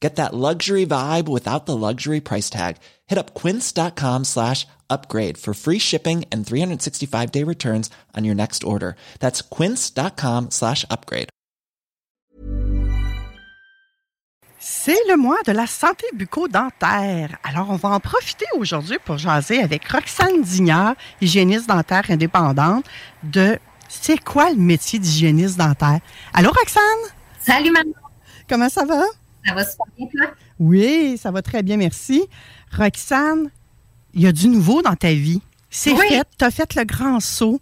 Get that luxury vibe without the luxury price tag. Hit up quince.com slash upgrade for free shipping and 365 day returns on your next order. That's quince.com slash upgrade. C'est le mois de la santé bucco-dentaire. Alors, on va en profiter aujourd'hui pour jaser avec Roxane Dignard, hygiéniste dentaire indépendante, de c'est quoi le métier d'hygiéniste dentaire? Allô, Roxane? Salut, maman. Comment ça va? Ça va super bien, toi? Oui, ça va très bien, merci. Roxane, il y a du nouveau dans ta vie. C'est Oui. fait, tu as fait le grand saut.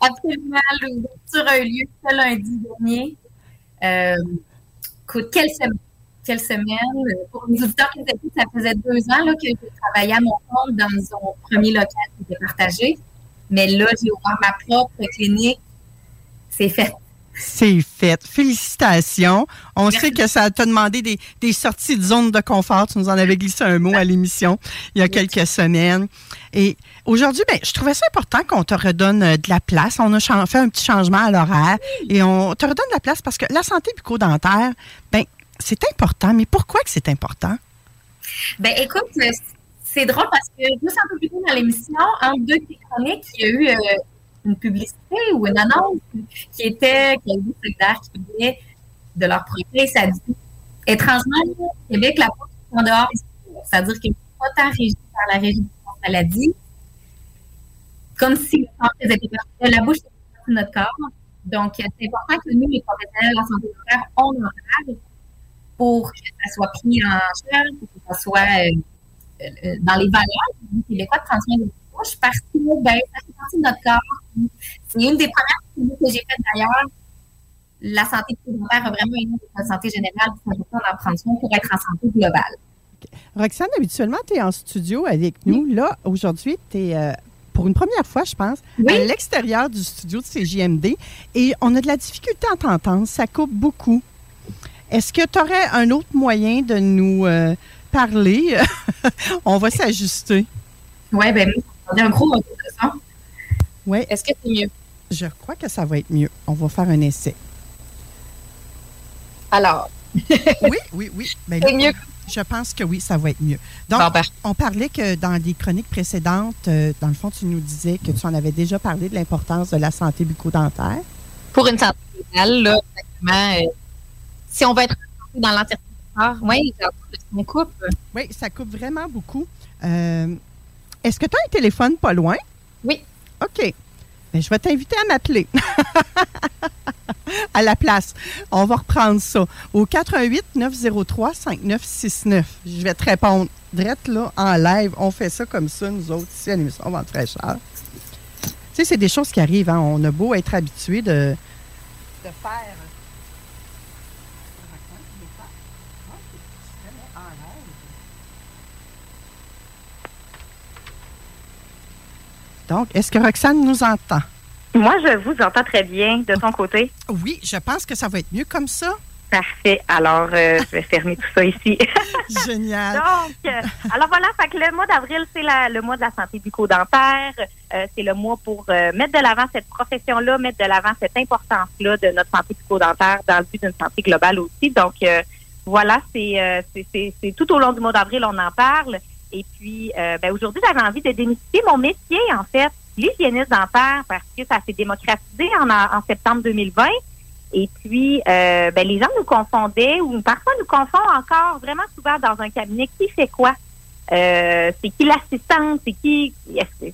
Absolument. L'ouverture a eu lieu ce lundi dernier. Euh, écoute, quelle semaine. Quelle semaine. Pour les auditeurs qui nous écoutent, ça faisait deux ans là, que je travaillais à mon compte dans mon premier local qui était partagé. Mais là, j'ai ouvert ma propre clinique. C'est fait. C'est fait. Félicitations. On Merci. sait que ça t'a demandé des, des sorties de zone de confort. Tu nous en avais glissé un mot à l'émission il y a quelques semaines. Et aujourd'hui, ben, je trouvais ça important qu'on te redonne euh, de la place. On a fait un petit changement à l'horaire et on te redonne de la place parce que la santé bucco-dentaire, ben, c'est important. Mais pourquoi que c'est important? Ben, écoute, euh, c'est drôle parce que juste un peu plus tôt dans l'émission, entre deux chroniques, il y a eu euh, une publicité ou une annonce qui était Calvi Solidaire qui parlait de leur projet. Ça dit étrangement, au Québec, la bouche est en dehors. C'est-à-dire que c'est pas tant régi par la Régie de maladie, comme si le corps partie de la bouche, de notre corps. Donc, c'est important que nous, les professionnels de la santé dentaire, on en parle pour que ça soit pris en charge, pour que ça soit euh, euh, dans les valeurs du Québécois de prendre soin de la bouche, parce que ben, ça fait partie de notre corps. C'est une des premières activités que j'ai faites d'ailleurs. La santé dentaire a vraiment une notre santé générale, c'est important d'en prendre soin pour être en santé globale. Roxane, habituellement, tu es en studio avec nous. Là, aujourd'hui, tu es pour une première fois, je pense, Oui. à l'extérieur du studio de CJMD et on a de la difficulté à t'entendre. Ça coupe beaucoup. Est-ce que tu aurais un autre moyen de nous euh, parler? on va s'ajuster. Oui, ben, on a un gros retour de son. Oui, Est-ce que c'est mieux? je crois que ça va être mieux. On va faire un essai. Alors, Oui, oui, oui. Ben, c'est mieux. Je pense que oui, ça va être mieux. Donc, Bon, ben, on parlait que dans des chroniques précédentes, euh, dans le fond, tu nous disais que tu en avais déjà parlé de l'importance de la santé bucco-dentaire. pour une santé globale, là, exactement, euh, si on veut être dans l'entièreté oui, on coupe. Oui, ça coupe vraiment beaucoup. Euh, Est-ce que tu as un téléphone pas loin? Oui. OK. Ben, je vais t'inviter à m'appeler. à la place. On va reprendre ça. Au 88 903 5969. Je vais te répondre. Drette là, en live, on fait ça comme ça, nous autres, ici à l'émission Vente fraîcheur. Tu sais, c'est des choses qui arrivent. hein. On a beau être habitué de, de faire. Donc, est-ce que Roxane nous entend? Moi, je vous entends très bien de ton côté. Oui, je pense que ça va être mieux comme ça. Parfait. Alors, euh, je vais fermer tout ça ici. Génial. Donc, euh, alors voilà, fait que le mois d'avril, c'est le mois de la santé bucco-dentaire. Euh, c'est le mois pour mettre de l'avant cette profession-là, mettre de l'avant cette importance-là de notre santé bucco-dentaire dans le but d'une santé globale aussi. Donc, voilà, c'est tout au long du mois d'avril, on en parle. Et puis, euh, ben, aujourd'hui, j'avais envie de démystifier mon métier, en fait, l'hygiéniste dentaire, parce que ça s'est démocratisé en, septembre 2020. Et puis, euh, ben, les gens nous confondaient ou parfois nous confondent encore vraiment souvent dans un cabinet. Qui fait quoi? Euh, c'est qui l'assistante? C'est qui?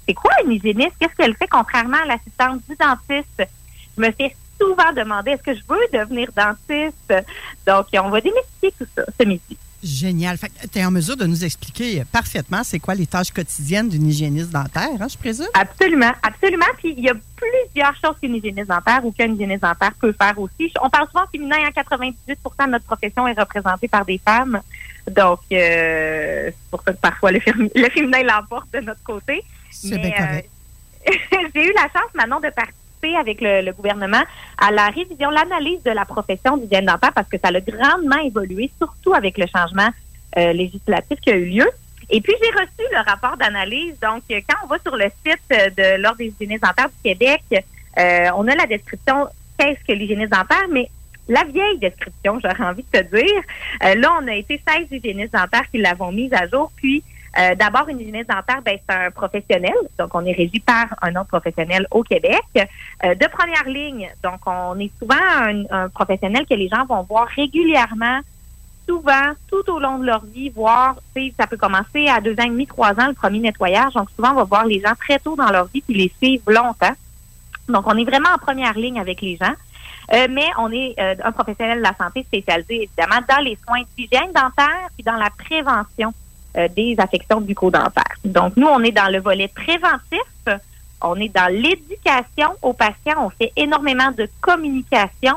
C'est quoi une hygiéniste? Qu'est-ce qu'elle fait contrairement à l'assistante du dentiste? je me fais souvent demander est-ce que je veux devenir dentiste? Donc, on va démystifier tout ça ce midi. Génial. Tu es en mesure de nous expliquer parfaitement c'est quoi les tâches quotidiennes d'une hygiéniste dentaire, hein, je présume? Absolument, absolument. Puis il y a plusieurs choses qu'une hygiéniste dentaire ou qu'une hygiéniste dentaire peut faire aussi. On parle souvent féminin, à 98% de notre profession est représentée par des femmes. Donc, euh, c'est pour ça que parfois le, féminin l'emporte de notre côté. C'est bien. Euh, j'ai eu la chance maintenant de participer avec le, gouvernement à la révision, l'analyse de la profession d'hygiène dentaire parce que ça a grandement évolué, surtout avec le changement euh, législatif qui a eu lieu. Et puis, j'ai reçu le rapport d'analyse. Donc, quand on va sur le site de l'Ordre des hygiénistes dentaires du Québec, euh, on a la description qu'est-ce que l'hygiéniste dentaire, mais la vieille description, j'aurais envie de te dire. Euh, là, on a été 16 hygiénistes dentaires qui l'avons mise à jour. Puis, euh, d'abord, une hygiéniste dentaire, ben, c'est un professionnel. Donc, on est régi par un autre professionnel au Québec. Euh, de première ligne, donc, on est souvent un, professionnel que les gens vont voir régulièrement, souvent, tout au long de leur vie, voir, ça peut commencer à deux ans et demi, trois ans, le premier nettoyage. Donc, souvent, on va voir les gens très tôt dans leur vie puis les suivre longtemps. Donc, on est vraiment en première ligne avec les gens. Euh, mais on est un professionnel de la santé spécialisé, évidemment, dans les soins d'hygiène dentaire puis dans la prévention euh, des affections bucco-dentaires. Donc, nous, on est dans le volet préventif. On est dans l'éducation aux patients. On fait énormément de communication.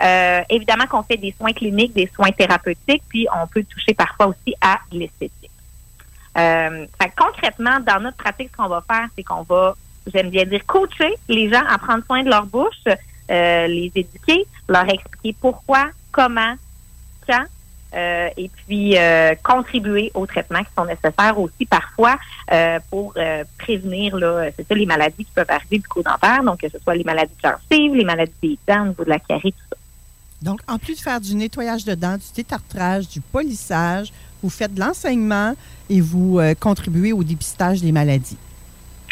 Euh, évidemment qu'on fait des soins cliniques, des soins thérapeutiques, puis on peut toucher parfois aussi à l'esthétique. Euh, concrètement, dans notre pratique, ce qu'on va faire, c'est qu'on va, j'aime bien dire, coacher les gens à prendre soin de leur bouche, les éduquer, leur expliquer pourquoi, comment, quand, euh, et puis euh, contribuer aux traitements qui sont nécessaires aussi parfois euh, pour prévenir là, c'est ça, les maladies qui peuvent arriver du co-dentaire, donc que ce soit les maladies gencives, les maladies des dents, au niveau de la carie, tout ça. Donc, en plus de faire du nettoyage de dents, du détartrage, du polissage, vous faites de l'enseignement et vous contribuez au dépistage des maladies.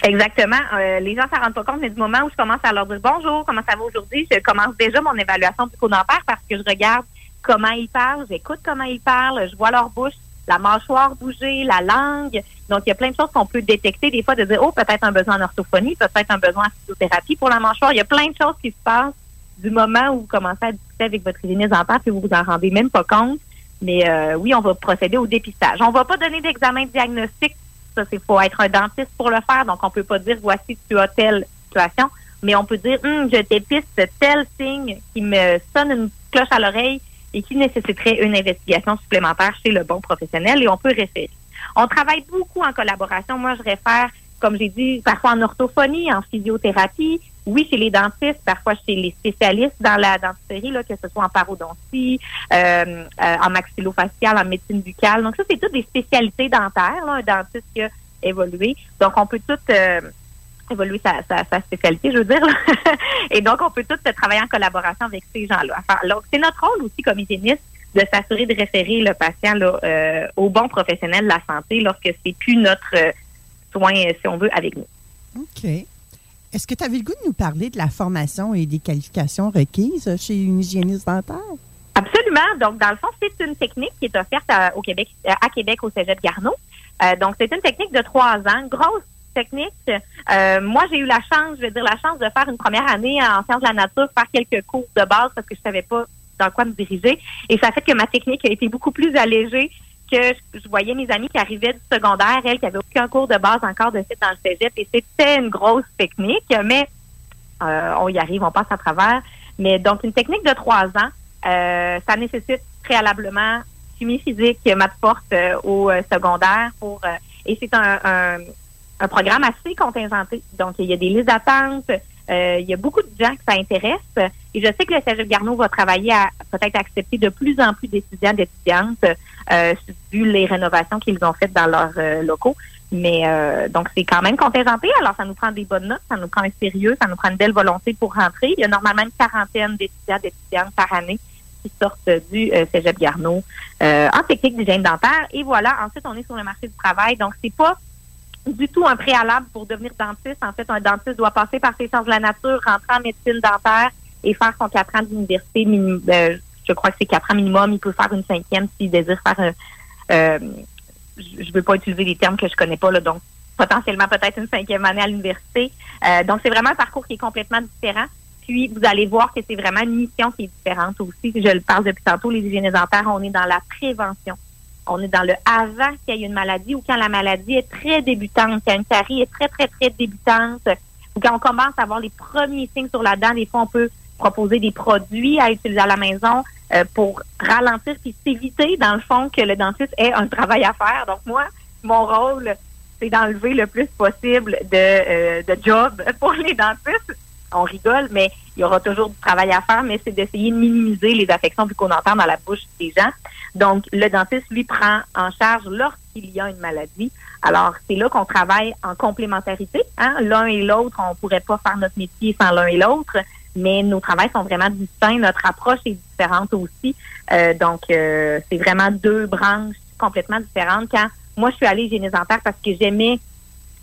Exactement. les gens ne s'en rendent pas compte, mais du moment où je commence à leur dire bonjour, comment ça va aujourd'hui, je commence déjà mon évaluation du co-dentaire parce que je regarde comment ils parlent, j'écoute comment ils parlent, je vois leur bouche, la mâchoire bouger, la langue. Donc, il y a plein de choses qu'on peut détecter des fois de dire, oh, peut-être un besoin en orthophonie, peut-être un besoin en physiothérapie pour la mâchoire. Il y a plein de choses qui se passent du moment où vous commencez à discuter avec votre hygiéniste dentaire puis vous vous en rendez même pas compte. Mais euh, oui, on va procéder au dépistage. On va pas donner d'examen diagnostic. Ça, c'est faut être un dentiste pour le faire. Donc, on peut pas dire voici tu as telle situation, mais on peut dire hum, je dépiste tel signe qui me sonne une cloche à l'oreille et qui nécessiterait une investigation supplémentaire chez le bon professionnel et on peut référer. On travaille beaucoup en collaboration. Moi, je réfère, comme j'ai dit, parfois en orthophonie, en physiothérapie, oui, chez les dentistes, parfois chez les spécialistes dans la dentisterie, là, que ce soit en parodontie, euh, euh, en maxillofacial, en médecine buccale. Donc ça, c'est toutes des spécialités dentaires, là, un dentiste qui a évolué. Donc on peut toutes euh, évoluer sa, sa, spécialité, je veux dire. Et donc, on peut tous travailler en collaboration avec ces gens-là. donc, c'est notre rôle aussi comme hygiéniste de s'assurer de référer le patient là, euh, au bon professionnel de la santé lorsque c'est plus notre euh, soin, si on veut, avec nous. OK. Est-ce que tu avais le goût de nous parler de la formation et des qualifications requises chez une hygiéniste dentaire? Absolument. Donc, dans le fond, c'est une technique qui est offerte à, au Québec, à Québec au Cégep Garneau. Euh, donc, c'est une technique de trois ans, grosse technique. Euh, moi, j'ai eu la chance, je vais dire la chance de faire une première année en sciences de la nature, faire quelques cours de base parce que je savais pas dans quoi me diriger. Et ça fait que ma technique a été beaucoup plus allégée que je, voyais mes amis qui arrivaient du secondaire, elles qui avaient aucun cours de base encore de fait dans le cégep. Et c'était une grosse technique, mais euh, on y arrive, on passe à travers. Mais donc, une technique de trois ans, euh, ça nécessite préalablement chimie physique, maths forte au secondaire pour et c'est un programme assez contingenté. Donc, il y a des listes d'attente. Euh, il y a beaucoup de gens que ça intéresse. Et je sais que le Cégep Garneau va travailler à peut-être accepter de plus en plus d'étudiants, d'étudiantes, euh, vu les rénovations qu'ils ont faites dans leurs euh, locaux. Mais euh, donc, c'est quand même contingenté. Alors, ça nous prend des bonnes notes, ça nous prend un sérieux, ça nous prend une belle volonté pour rentrer. Il y a normalement une quarantaine d'étudiants, d'étudiantes par année qui sortent du Cégep Garneau en technique d'hygiène dentaire. Et voilà, ensuite, on est sur le marché du travail. Donc, c'est pas du tout un préalable pour devenir dentiste. En fait, un dentiste doit passer par ses sciences de la nature, rentrer en médecine dentaire et faire son quatre ans d'université. Euh, je crois que c'est quatre ans minimum. Il peut faire une cinquième s'il désire faire. Euh, je ne veux pas utiliser des termes que je connais pas là, donc potentiellement peut-être une cinquième année à l'université. Euh, donc c'est vraiment un parcours qui est complètement différent. Puis, vous allez voir que c'est vraiment une mission qui est différente aussi. Je le parle depuis tantôt, les hygiénistes dentaires, on est dans la prévention. On est dans le avant qu'il y ait une maladie ou quand la maladie est très débutante, quand une carie est très, très, très débutante, ou quand on commence à avoir les premiers signes sur la dent, des fois, on peut proposer des produits à utiliser à la maison euh, pour ralentir puis s'éviter, dans le fond, que le dentiste ait un travail à faire. Donc, moi, mon rôle, c'est d'enlever le plus possible de, euh, de job pour les dentistes. On rigole, mais il y aura toujours du travail à faire, mais c'est d'essayer de minimiser les affections bucco-dentaires dans la bouche des gens. Donc, le dentiste, lui, prend en charge lorsqu'il y a une maladie. Alors, c'est là qu'on travaille en complémentarité. Hein? L'un et l'autre, on pourrait pas faire notre métier sans l'un et l'autre, mais nos travails sont vraiment distincts. Notre approche est différente aussi. Euh, donc, euh, c'est vraiment deux branches complètement différentes. Quand moi, je suis allée dentaire parce que j'aimais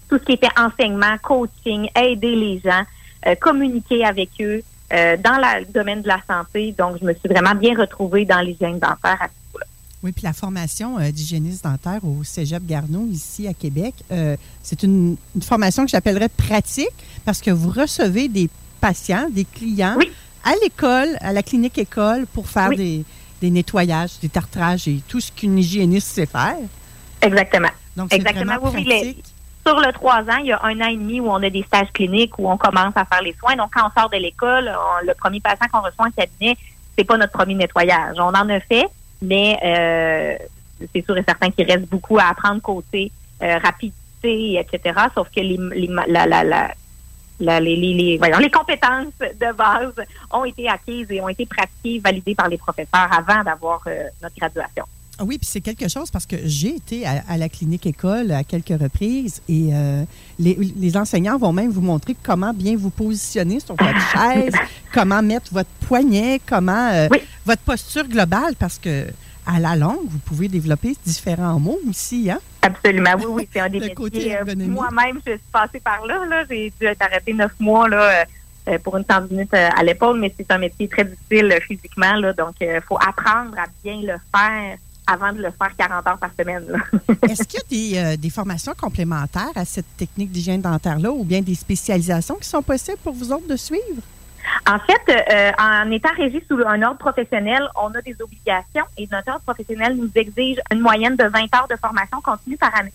tout ce qui était enseignement, coaching, aider les gens, euh, communiquer avec eux dans le domaine de la santé. Donc, je me suis vraiment bien retrouvée dans l'hygiène dentaire à ce là Oui, puis la formation d'hygiéniste dentaire au Cégep Garneau, ici à Québec, c'est une, formation que j'appellerais pratique parce que vous recevez des patients, des clients à l'école, à la clinique école pour faire des, des nettoyages, des tartrages et tout ce qu'une hygiéniste sait faire. Exactement. Donc, Exactement. Oui, sur le trois ans, il y a un an et demi où on a des stages cliniques où on commence à faire les soins. Donc, quand on sort de l'école, le premier patient qu'on reçoit en cabinet, c'est pas notre premier nettoyage. On en a fait, mais euh, c'est sûr et certain qu'il reste beaucoup à apprendre côté euh, rapidité, etc. Sauf que les, la, la, la, les, les, les compétences de base ont été acquises et ont été pratiquées, validées par les professeurs avant d'avoir euh, notre graduation. Ah oui, puis c'est quelque chose parce que j'ai été à, la clinique école à quelques reprises et euh, les, enseignants vont même vous montrer comment bien vous positionner sur votre chaise, comment mettre votre poignet, comment euh, votre posture globale parce que à la longue, vous pouvez développer différents mots aussi, hein? Absolument, oui, oui, c'est un des métiers. Euh, moi-même, je suis passée par là, là. J'ai dû être arrêtée neuf mois, là pour une tendinite à l'épaule, mais c'est un métier très difficile physiquement, là, donc il faut apprendre à bien le faire avant de le faire 40 heures par semaine. Est-ce qu'il y a des, euh, des, formations complémentaires à cette technique d'hygiène dentaire-là ou bien des spécialisations qui sont possibles pour vous autres de suivre? En fait, euh, en étant régi sous un ordre professionnel, on a des obligations et notre ordre professionnel nous exige une moyenne de 20 heures de formation continue par année.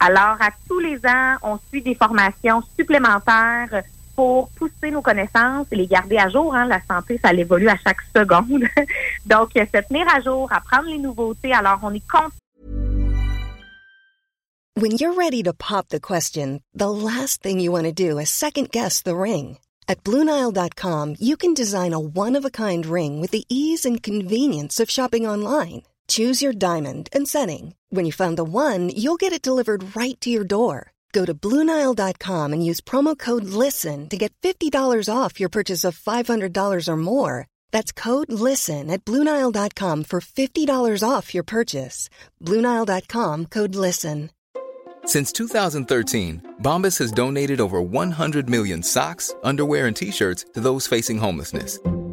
Alors, à tous les ans, on suit des formations supplémentaires pour pousser nos connaissances et les garder à jour. Hein. La santé, ça évolue à chaque seconde. Donc, euh, se tenir à jour, apprendre les nouveautés. Alors, on est content. When you're ready to pop the question, the last thing you want to do is second guess the ring. At BlueNile.com, you can design a one-of-a-kind ring with the ease and convenience of shopping online. Choose your diamond and setting. When you find the one, you'll get it delivered right to your door. Go to Bluenile.com and use promo code LISTEN to get $50 off your purchase of $500 or more. That's code LISTEN at Bluenile.com for $50 off your purchase. Bluenile.com code LISTEN. Since 2013, Bombas has donated over 100 million socks, underwear, and t shirts to those facing homelessness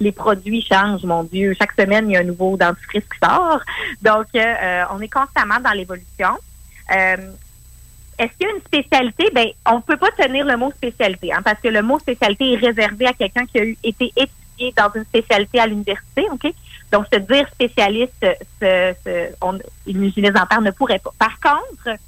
les produits changent, mon Dieu. Chaque semaine, il y a un nouveau dentifrice qui sort. Donc, euh, on est constamment dans l'évolution. Euh, est-ce qu'il y a une spécialité? Ben, on ne peut pas tenir le mot spécialité, hein, parce que le mot spécialité est réservé à quelqu'un qui a eu, été étudié dans une spécialité à l'université, OK? Donc, se dire spécialiste, ce, ce, on, une hygiéniste dentaire ne pourrait pas. Par contre,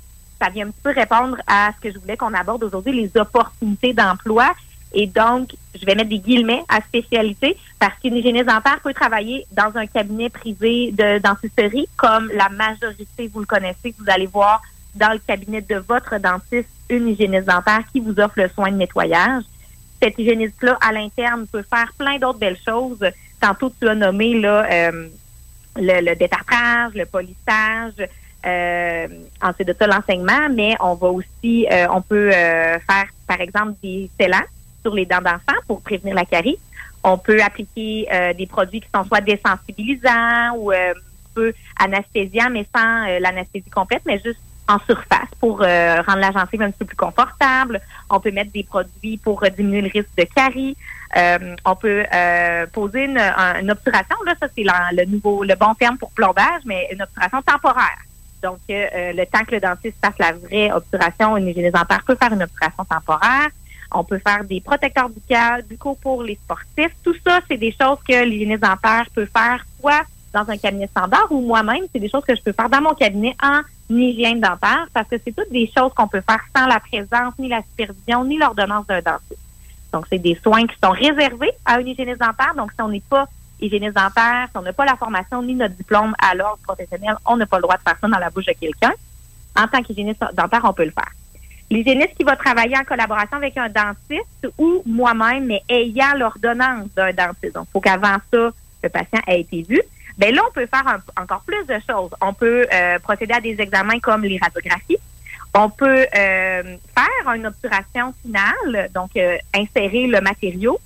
ça vient un petit peu répondre à ce que je voulais qu'on aborde aujourd'hui, les opportunités d'emploi et donc, je vais mettre des guillemets à spécialité parce qu'une hygiéniste dentaire peut travailler dans un cabinet privé de dentisterie comme la majorité, vous le connaissez, vous allez voir dans le cabinet de votre dentiste une hygiéniste dentaire qui vous offre le soin de nettoyage. Cette hygiéniste-là, à l'interne, peut faire plein d'autres belles choses. Tantôt, tu as nommé là, euh, le, le détartrage, le polissage, euh, ensuite de ça, l'enseignement, mais on va aussi, euh, on peut euh, faire, par exemple, des scellants sur les dents d'enfants pour prévenir la carie. On peut appliquer des produits qui sont soit désensibilisants ou peu anesthésiants, mais sans l'anesthésie complète, mais juste en surface pour euh, rendre la gencive un petit peu plus confortable. On peut mettre des produits pour diminuer le risque de carie. Euh, on peut euh, poser une, obturation. Là, ça c'est le nouveau, le bon terme pour plombage, mais une obturation temporaire. Donc, le temps que le dentiste fasse la vraie obturation, une hygiéniste dentaire peut faire une obturation temporaire. On peut faire des protecteurs buccaux pour les sportifs. Tout ça, c'est des choses que l'hygiéniste dentaire peut faire soit dans un cabinet standard ou moi-même, c'est des choses que je peux faire dans mon cabinet en hygiène dentaire parce que c'est toutes des choses qu'on peut faire sans la présence, ni la supervision, ni l'ordonnance d'un dentiste. Donc, c'est des soins qui sont réservés à une hygiéniste dentaire. Donc, si on n'est pas hygiéniste dentaire, si on n'a pas la formation ni notre diplôme à l'ordre professionnel, on n'a pas le droit de faire ça dans la bouche de quelqu'un. En tant qu'hygiéniste dentaire, on peut le faire. L'hygiéniste qui va travailler en collaboration avec un dentiste ou moi-même, mais ayant l'ordonnance d'un dentiste. Donc, il faut qu'avant ça, le patient ait été vu. Ben là, on peut faire encore plus de choses. On peut euh, procéder à des examens comme les radiographies. On peut euh, faire une obturation finale, donc euh, insérer le matériau.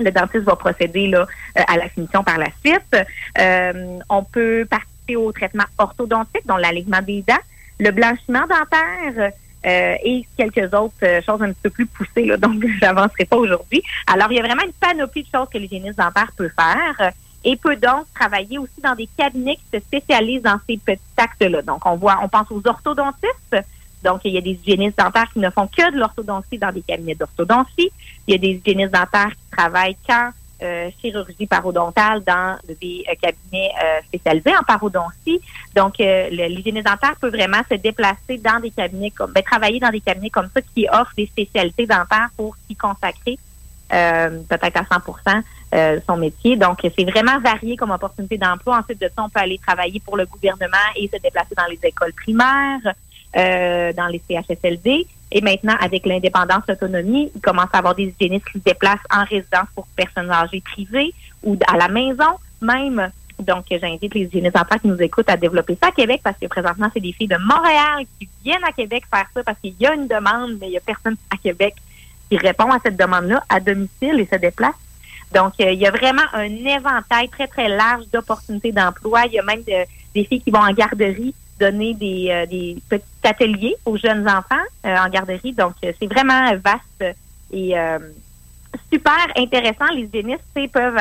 Le dentiste va procéder là, à la finition par la suite. on peut participer au traitement orthodontique, dont l'alignement des dents, le blanchiment dentaire, et quelques autres choses un petit peu plus poussées, là, donc je n'avancerai pas aujourd'hui. Alors, il y a vraiment une panoplie de choses que l'hygiéniste dentaire peut faire et peut donc travailler aussi dans des cabinets qui se spécialisent dans ces petits actes-là. Donc, on voit, on pense aux orthodontistes. Donc, il y a des hygiénistes dentaires qui ne font que de l'orthodontie dans des cabinets d'orthodontie. Il y a des hygiénistes dentaires qui travaillent qu'en euh, chirurgie parodontale dans des euh, cabinets euh, spécialisés en parodontie. Donc, l'hygiéniste dentaire peut vraiment se déplacer dans des cabinets comme, ben, travailler dans des cabinets comme ça qui offrent des spécialités dentaires pour s'y consacrer peut-être à 100% euh, son métier. Donc, c'est vraiment varié comme opportunité d'emploi. Ensuite de ça, on peut aller travailler pour le gouvernement et se déplacer dans les écoles primaires, euh, dans les CHSLD. Et maintenant, avec l'indépendance, l'autonomie, il commence à avoir des hygiénistes qui se déplacent en résidence pour personnes âgées privées ou à la maison même. Donc, j'invite les hygiénistes enfants qui nous écoutent à développer ça à Québec parce que présentement, c'est des filles de Montréal qui viennent à Québec faire ça parce qu'il y a une demande, mais il n'y a personne à Québec qui répond à cette demande-là à domicile et se déplace. Donc, euh, il y a vraiment un éventail très, très large d'opportunités d'emploi. Il y a même des filles qui vont en garderie donner des, euh, des petits ateliers aux jeunes enfants euh, en garderie. Donc, c'est vraiment vaste et super intéressant. Les hygiénistes peuvent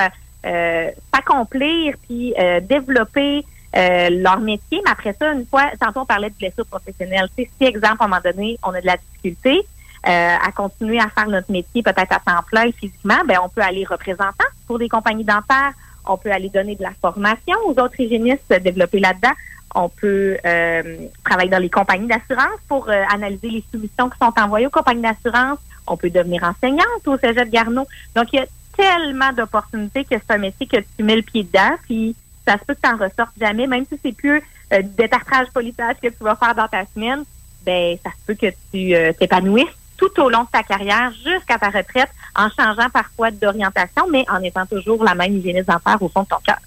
s'accomplir puis développer leur métier. Mais après ça, une fois, tantôt on parlait de blessures professionnelles. si, exemple, à un moment donné, on a de la difficulté, euh, à continuer à faire notre métier peut-être à temps plein physiquement, ben on peut aller représentant pour des compagnies dentaires, on peut aller donner de la formation aux autres hygiénistes, développer là-dedans. On peut euh, travailler dans les compagnies d'assurance pour euh, analyser les solutions qui sont envoyées aux compagnies d'assurance. On peut devenir enseignante au Cégep Garneau. Donc, il y a tellement d'opportunités que c'est un métier que tu mets le pied dedans, puis ça se peut que tu n'en ressortes jamais, même si c'est plus euh, du détartrage que tu vas faire dans ta semaine, ben ça se peut que tu t'épanouisses tout au long de ta carrière jusqu'à ta retraite en changeant parfois d'orientation, mais en étant toujours la même hygiéniste dentaire au fond de ton cœur.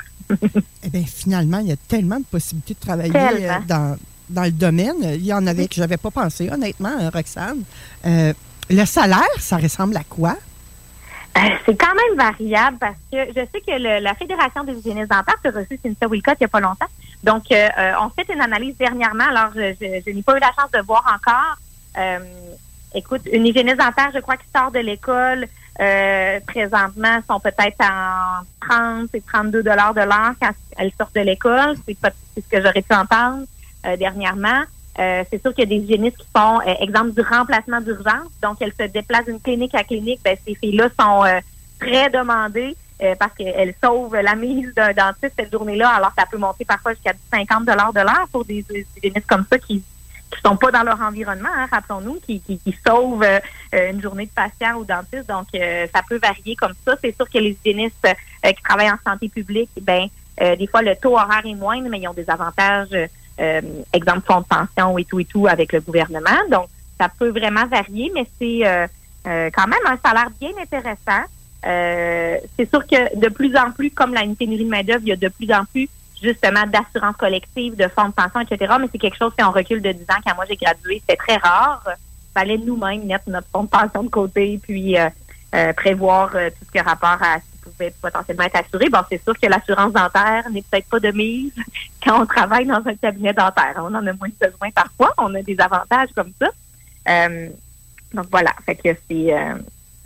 Eh bien, finalement, il y a tellement de possibilités de travailler euh, dans, dans le domaine. Il y en avait que je n'avais pas pensé, honnêtement, hein, Roxane. Euh, le salaire, ça ressemble à quoi? Euh, c'est quand même variable parce que je sais que la Fédération des hygiénistes dentaires a reçu Cynthia Wilcott il n'y a pas longtemps. Donc, on fait une analyse dernièrement. Alors, je, n'ai pas eu la chance de voir encore écoute, une hygiéniste dentaire, je crois, qui sort de l'école, euh, présentement, sont peut-être en 30 et 32 dollars de l'heure quand elles sortent de l'école. C'est ce que j'aurais pu entendre euh, dernièrement. Euh, c'est sûr qu'il y a des hygiénistes qui font, exemple, du remplacement d'urgence. Donc, elles se déplacent d'une clinique à clinique. Ben, ces filles-là sont très demandées parce qu'elles sauvent la mise d'un dentiste cette journée-là. Alors, ça peut monter parfois jusqu'à 50 dollars de l'heure pour des hygiénistes comme ça qui qui sont pas dans leur environnement, hein, rappelons-nous, qui, qui, qui sauvent euh, une journée de patient ou dentiste. Donc, euh, ça peut varier comme ça. C'est sûr que les hygiénistes euh, qui travaillent en santé publique, ben des fois, le taux horaire est moindre, mais ils ont des avantages, exemple, fonds de pension et tout et tout avec le gouvernement. Donc, ça peut vraiment varier, mais c'est quand même un salaire bien intéressant. c'est sûr que de plus en plus, comme la pénurie de main-d'œuvre, il y a de plus en plus justement d'assurance collective, de fonds de pension, etc. Mais c'est quelque chose, si on recule de 10 ans, quand moi j'ai gradué, c'était très rare. Fallait nous-mêmes mettre notre fonds de pension de côté, puis euh, euh, prévoir euh, tout ce qui a rapport à ce qui pouvaient potentiellement être assurés. Bon, c'est sûr que l'assurance dentaire n'est peut-être pas de mise quand on travaille dans un cabinet dentaire. On en a moins besoin parfois. On a des avantages comme ça. Euh, donc voilà, fait que c'est euh,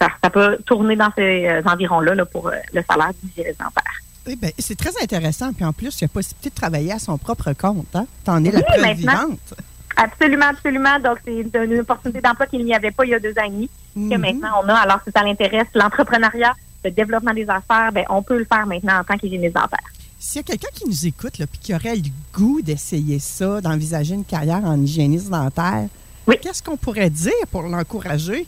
ça, peut tourner dans ces environs-là là, pour le salaire du dentaire. Eh ben, c'est très intéressant. Puis en plus, il y a possibilité de travailler à son propre compte. Hein? T'en es la preuve vivante. Absolument, absolument. Donc, c'est une opportunité d'emploi qu'il n'y avait pas il y a deux ans et demi, que mhm. maintenant on a. Alors, si ça l'intéresse, l'entrepreneuriat, le développement des affaires, ben, on peut le faire maintenant en tant qu'hygiéniste dentaire. S'il y a quelqu'un qui nous écoute et qui aurait le goût d'essayer ça, d'envisager une carrière en hygiéniste dentaire, oui. qu'est-ce qu'on pourrait dire pour l'encourager?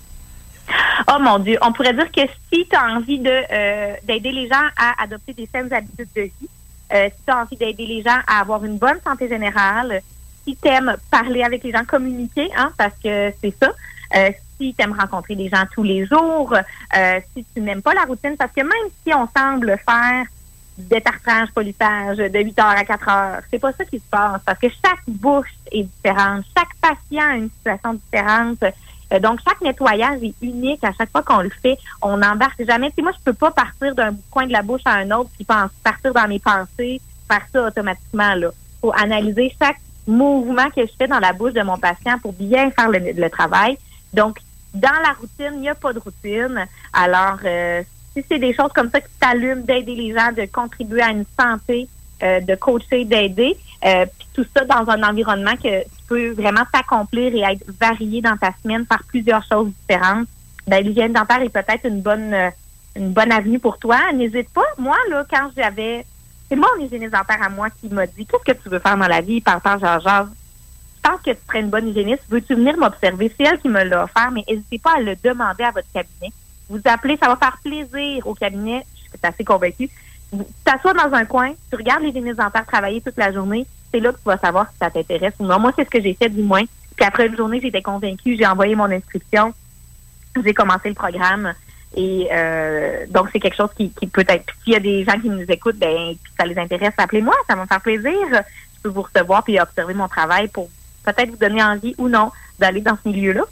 Oh mon Dieu, on pourrait dire que si tu as envie de euh, d'aider les gens à adopter des saines habitudes de vie, euh, si tu as envie d'aider les gens à avoir une bonne santé générale, si tu aimes parler avec les gens, communiquer, hein, parce que c'est ça. Euh, si tu aimes rencontrer des gens tous les jours, euh, si tu n'aimes pas la routine, parce que même si on semble faire détartrage, polissage de 8 heures à 4 heures, c'est pas ça qui se passe, parce que chaque bouche est différente, chaque patient a une situation différente. Euh, donc, chaque nettoyage est unique à chaque fois qu'on le fait. On n'embarque jamais. Tu moi, je peux pas partir d'un coin de la bouche à un autre puis partir dans mes pensées, faire ça automatiquement. Là, faut analyser chaque mouvement que je fais dans la bouche de mon patient pour bien faire le, travail. Donc, dans la routine, il n'y a pas de routine. Alors, euh, si c'est des choses comme ça qui t'allument d'aider les gens, de contribuer à une santé, euh, de coacher, d'aider, euh, puis tout ça dans un environnement que tu peux vraiment t'accomplir et être varié dans ta semaine, faire plusieurs choses différentes, ben, l'hygiène dentaire est peut-être une bonne une bonne avenue pour toi. N'hésite pas. Moi, là, quand j'avais c'est mon hygiéniste dentaire à moi qui m'a dit Qu'est-ce que tu veux faire dans la vie par rapport genre, genre, je pense que tu serais une bonne hygiéniste. Veux-tu venir m'observer? C'est elle qui me l'a offert, mais n'hésitez pas à le demander à votre cabinet. Vous appelez, ça va faire plaisir au cabinet. Je suis assez convaincue. T'assois dans un coin, tu regardes l'hygiéniste dentaire travailler toute la journée. C'est là que tu vas savoir si ça t'intéresse ou non. Moi, c'est ce que j'ai fait du moins. Puis après une journée, j'étais convaincue. J'ai envoyé mon inscription. J'ai commencé le programme. Et euh, donc, c'est quelque chose qui, peut être. S'il y a des gens qui nous écoutent, ben, ça les intéresse, appelez-moi, ça va me faire plaisir. Je peux vous recevoir puis observer mon travail pour peut-être vous donner envie ou non d'aller dans ce milieu-là.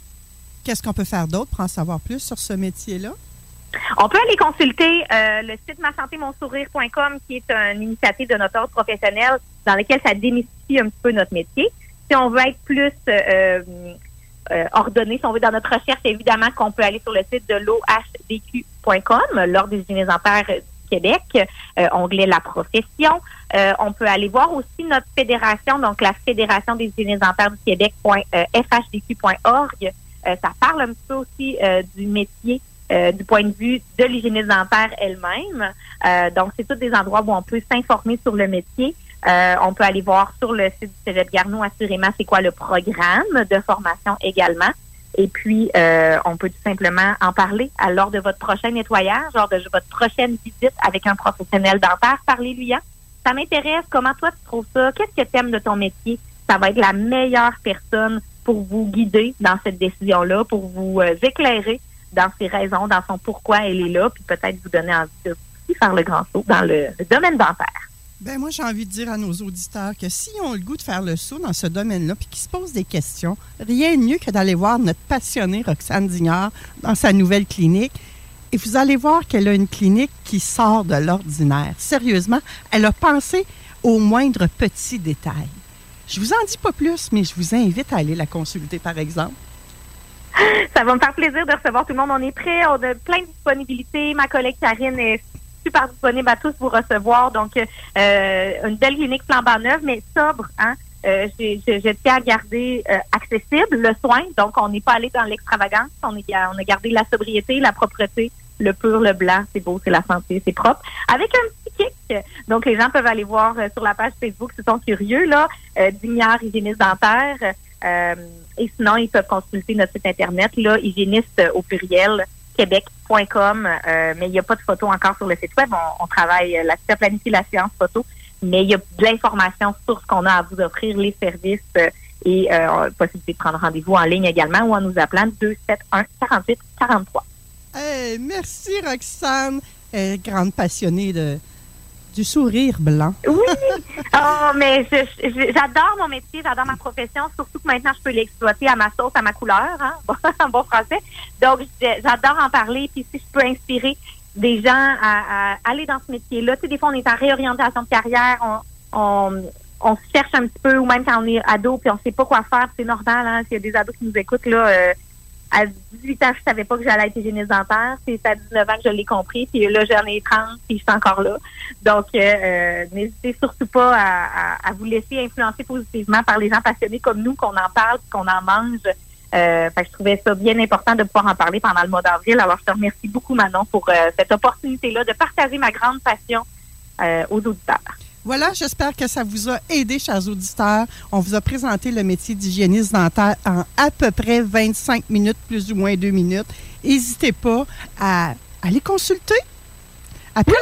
Qu'est-ce qu'on peut faire d'autre pour en savoir plus sur ce métier-là? On peut aller consulter euh, le site ma-santé-mon-sourire.com, qui est une initiative de notre ordre professionnel dans lequel ça démystifie un petit peu notre métier. Si on veut être plus euh, euh, ordonné. Si on veut dans notre recherche, évidemment qu'on peut aller sur le site de l'OHDQ.com, l'Ordre des dentaires du Québec, onglet La profession. On peut aller voir aussi notre fédération, donc la Fédération des dentaires du Québec.fhdq.org. ça parle un petit peu aussi du métier du point de vue de l'hygiéniste dentaire elle-même. donc, c'est tous des endroits où on peut s'informer sur le métier. Euh, on peut aller voir sur le site du Cégep Garneau assurément c'est quoi le programme de formation également. Et puis, euh, on peut tout simplement en parler à lors de votre prochain nettoyage, lors de votre prochaine visite avec un professionnel dentaire. Parlez-lui. Hein? Ça m'intéresse. Comment toi tu trouves ça? Qu'est-ce que tu aimes de ton métier? Ça va être la meilleure personne pour vous guider dans cette décision-là, pour vous euh, éclairer dans ses raisons, dans son pourquoi elle est là, puis peut-être vous donner envie de faire le grand saut dans le domaine dentaire. Ben moi, j'ai envie de dire à nos auditeurs que s'ils ont le goût de faire le saut dans ce domaine-là, puis qu'ils se posent des questions, rien de mieux que d'aller voir notre passionnée Roxane Dignard dans sa nouvelle clinique. Et vous allez voir qu'elle a une clinique qui sort de l'ordinaire. Sérieusement, elle a pensé aux moindres petits détails. Je vous en dis pas plus, mais je vous invite à aller la consulter, par exemple. Ça va me faire plaisir de recevoir tout le monde. On est prêt, on a plein de disponibilités. Ma collègue Karine est super disponible à tous vous recevoir. Donc, euh, une belle clinique flambant neuve, mais sobre. Hein? Euh, je tiens à garder euh, accessible le soin. Donc, on n'est pas allé dans l'extravagance. On, on a gardé la sobriété, la propreté, le pur, le blanc. C'est beau, c'est la santé, c'est propre. Avec un petit kick. Donc, les gens peuvent aller voir sur la page Facebook s'ils sont curieux, là, Dignard hygiéniste dentaire. Et sinon, ils peuvent consulter notre site Internet, là, hygiéniste au pluriel, québec.com, euh, mais il n'y a pas de photos encore sur le site web. On, travaille suite planifier la séance photo, mais il y a de l'information sur ce qu'on a à vous offrir, les services euh, et euh, possibilité de prendre rendez-vous en ligne également ou en nous appelant 271 48 43. merci Roxane, grande passionnée de du sourire blanc. Oui, oh, mais j'adore mon métier, j'adore ma profession, surtout que maintenant je peux l'exploiter à ma sauce, à ma couleur, hein, en bon français. Donc, j'adore en parler, puis si je peux inspirer des gens à, aller dans ce métier-là. Tu sais, des fois, on est en réorientation de carrière, on, on, se cherche un petit peu, ou même quand on est ado, puis on sait pas quoi faire, c'est normal, hein, s'il y a des ados qui nous écoutent, là, euh, à 18 ans, je savais pas que j'allais être hygiéniste. C'est à 19 ans que je l'ai compris. Puis là, j'en ai 30, puis je suis encore là. Donc, euh, euh, n'hésitez surtout pas à, vous laisser influencer positivement par les gens passionnés comme nous, qu'on en parle, qu'on en mange. Euh, je trouvais ça bien important de pouvoir en parler pendant le mois d'avril. Alors, je te remercie beaucoup, Manon, pour euh, cette opportunité-là de partager ma grande passion aux auditeurs. Voilà, j'espère que ça vous a aidé, chers auditeurs. On vous a présenté le métier d'hygiéniste dentaire en à peu près 25 minutes, plus ou moins deux minutes. N'hésitez pas à aller consulter. Après